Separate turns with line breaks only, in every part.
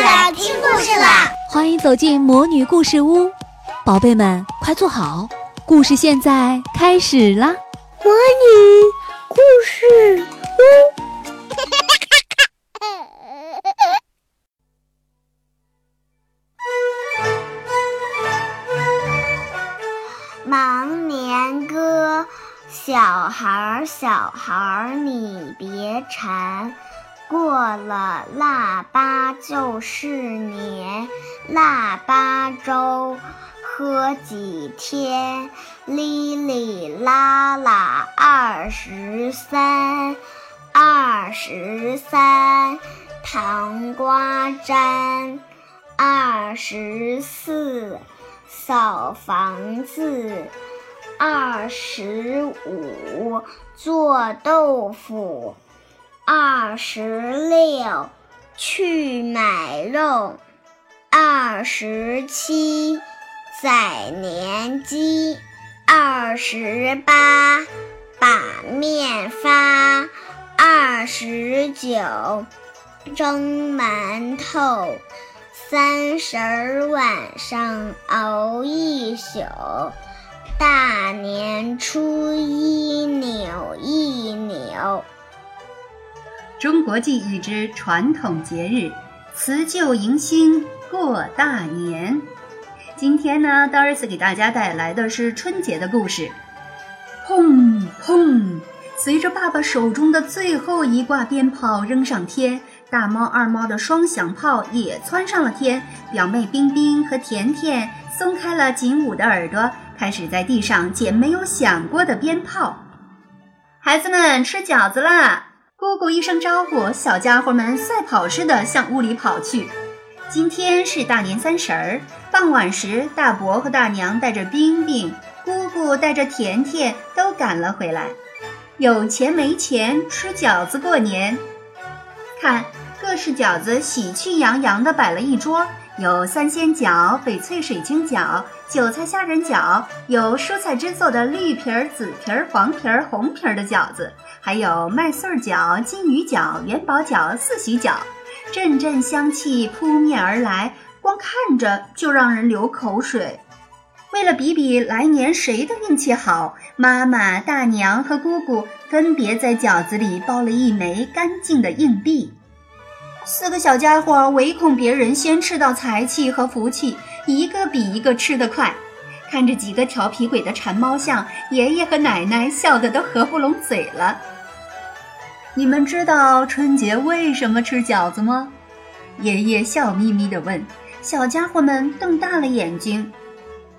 啦，听故事啦！
欢迎走进魔女故事屋，宝贝们快坐好，故事现在开始啦！
魔女故事屋，
忙年歌，小孩儿，小孩儿，你别馋。过了腊八就是年，腊八粥喝几天，哩哩啦啦二十三，二十三糖瓜粘，二十四扫房子，二十五做豆腐。二十六，去买肉；二十七，宰年鸡；二十八，把面发；二十九，蒸馒头；三十晚上熬一宿；大年初一扭一扭。
中国记忆之传统节日，辞旧迎新过大年。今天呢，道尔斯给大家带来的是春节的故事。砰砰，随着爸爸手中的最后一挂鞭炮扔上天，大猫二猫的双响炮也窜上了天。表妹冰冰和甜甜松开了紧捂的耳朵，开始在地上捡没有响过的鞭炮。孩子们吃饺子啦！姑姑一声招呼，小家伙们赛跑似的向屋里跑去。今天是大年三十儿，傍晚时，大伯和大娘带着冰冰，姑姑带着甜甜都赶了回来。有钱没钱，吃饺子过年。看，各式饺子喜气洋洋地摆了一桌。有三鲜饺、翡翠水晶饺、韭菜虾仁饺，有蔬菜汁做的绿皮儿、紫皮儿、黄皮儿、红皮儿的饺子，还有麦穗儿饺、金鱼饺、元宝饺、四喜饺，阵阵香气扑面而来，光看着就让人流口水。为了比比来年谁的运气好，妈妈、大娘和姑姑分别在饺子里包了一枚干净的硬币。四个小家伙唯恐别人先吃到财气和福气，一个比一个吃得快。看着几个调皮鬼的馋猫象，爷爷和奶奶笑得都合不拢嘴了。你们知道春节为什么吃饺子吗？爷爷笑眯眯地问。小家伙们瞪大了眼睛。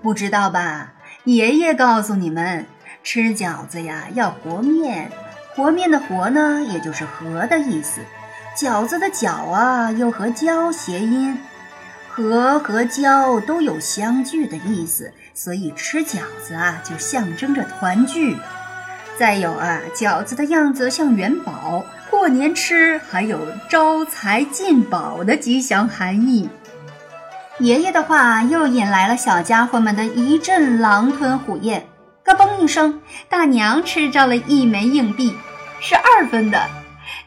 不知道吧？爷爷告诉你们，吃饺子呀要和面，和面的和呢，也就是和的意思。饺子的饺啊，又和交谐音，和和交都有相聚的意思，所以吃饺子啊，就象征着团聚。再有啊，饺子的样子像元宝，过年吃还有招财进宝的吉祥含义。爷爷的话又引来了小家伙们的一阵狼吞虎咽。咯嘣一声，大娘吃着了一枚硬币，是二分的。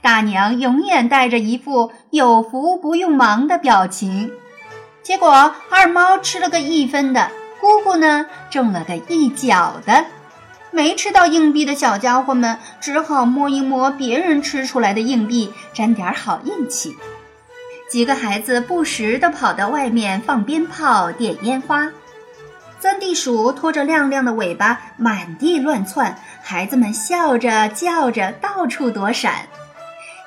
大娘永远带着一副有福不用忙的表情，结果二猫吃了个一分的，姑姑呢中了个一角的。没吃到硬币的小家伙们只好摸一摸别人吃出来的硬币，沾点好运气。几个孩子不时地跑到外面放鞭炮、点烟花，钻地鼠拖着亮亮的尾巴满地乱窜，孩子们笑着叫着到处躲闪。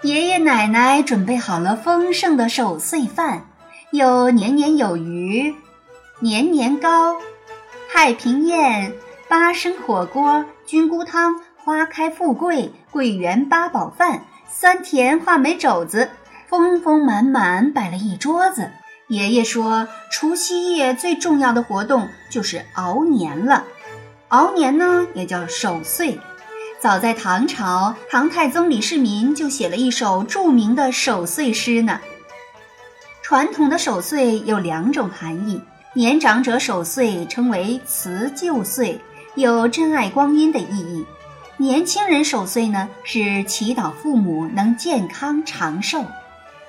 爷爷奶奶准备好了丰盛的守岁饭，有年年有余、年年高、太平宴、八升火锅、菌菇汤、花开富贵、桂圆八宝饭、酸甜话梅肘子，丰丰满满摆了一桌子。爷爷说，除夕夜最重要的活动就是熬年了，熬年呢也叫守岁。早在唐朝，唐太宗李世民就写了一首著名的守岁诗呢。传统的守岁有两种含义：年长者守岁称为辞旧岁，有珍爱光阴的意义；年轻人守岁呢，是祈祷父母能健康长寿。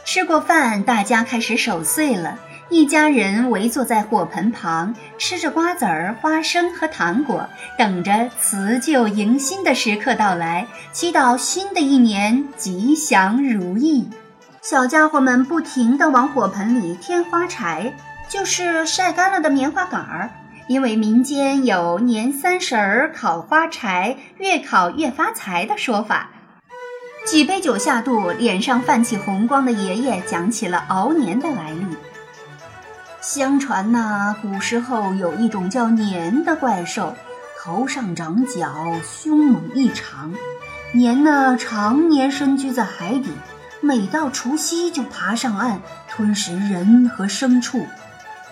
吃过饭，大家开始守岁了。一家人围坐在火盆旁，吃着瓜子儿、花生和糖果，等着辞旧迎新的时刻到来，祈祷新的一年吉祥如意。小家伙们不停地往火盆里添花柴，就是晒干了的棉花杆儿。因为民间有年三十儿烤花柴，越烤越发财的说法。几杯酒下肚，脸上泛起红光的爷爷讲起了熬年的来历。相传呐，古时候有一种叫年的怪兽，头上长角，凶猛异常。年呢，常年深居在海底，每到除夕就爬上岸，吞食人和牲畜。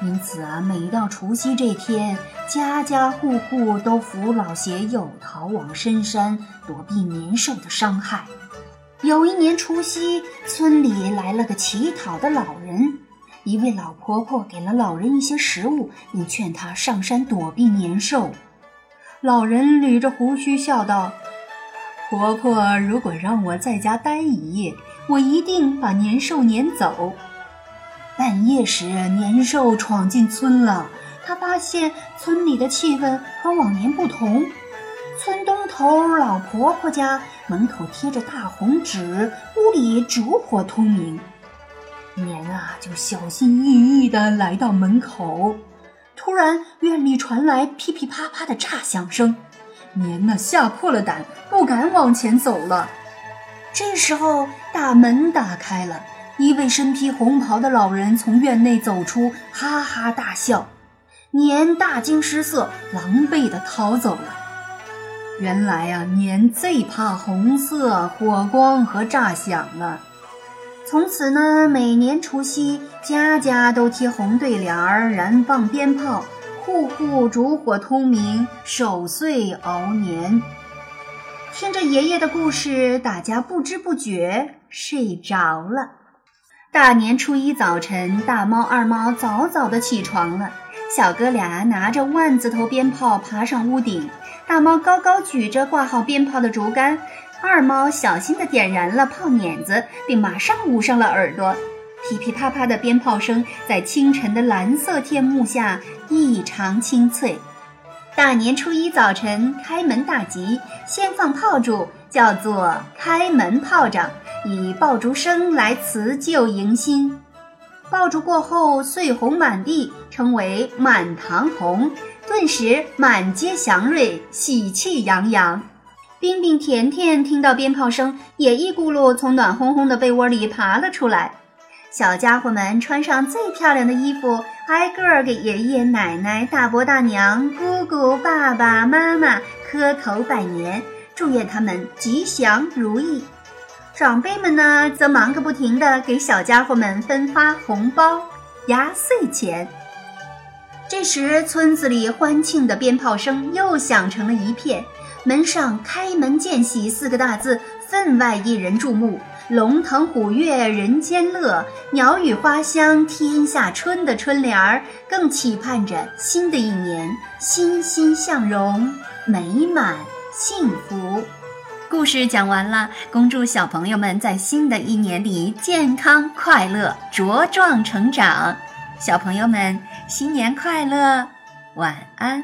因此啊，每到除夕这天，家家户户都扶老携幼逃往深山，躲避年兽的伤害。有一年除夕，村里来了个乞讨的老人。一位老婆婆给了老人一些食物，并劝他上山躲避年兽。老人捋着胡须笑道：“婆婆，如果让我在家待一夜，我一定把年兽撵走。”半夜时，年兽闯进村了。他发现村里的气氛和往年不同。村东头老婆婆家门口贴着大红纸，屋里烛火通明。年啊，就小心翼翼地来到门口。突然，院里传来噼噼啪啪的炸响声。年呢，吓破了胆，不敢往前走了。这时候，大门打开了，一位身披红袍的老人从院内走出，哈哈大笑。年大惊失色，狼狈地逃走了。原来啊，年最怕红色、火光和炸响了。从此呢，每年除夕，家家都贴红对联儿，燃放鞭炮，户户烛火通明，守岁熬年。听着爷爷的故事，大家不知不觉睡着了。大年初一早晨，大猫、二猫早早的起床了，小哥俩拿着万字头鞭炮爬上屋顶，大猫高高举着挂好鞭炮的竹竿。二猫小心地点燃了炮碾子，并马上捂上了耳朵。噼噼啪啪的鞭炮声在清晨的蓝色天幕下异常清脆。大年初一早晨，开门大吉，先放炮竹，叫做开门炮仗，以爆竹声来辞旧迎新。爆竹过后，碎红满地，称为满堂红，顿时满街祥瑞，喜气洋洋。冰冰甜甜听到鞭炮声，也一咕噜从暖烘烘的被窝里爬了出来。小家伙们穿上最漂亮的衣服，挨个儿给爷爷奶奶、大伯大娘、姑姑爸爸妈妈磕头拜年，祝愿他们吉祥如意。长辈们呢，则忙个不停地给小家伙们分发红包、压岁钱。这时，村子里欢庆的鞭炮声又响成了一片。门上“开门见喜”四个大字分外引人注目，龙腾虎跃人间乐，鸟语花香天下春的春联儿，更期盼着新的一年欣欣向荣、美满幸福。故事讲完了，恭祝小朋友们在新的一年里健康快乐、茁壮成长。小朋友们，新年快乐，晚安。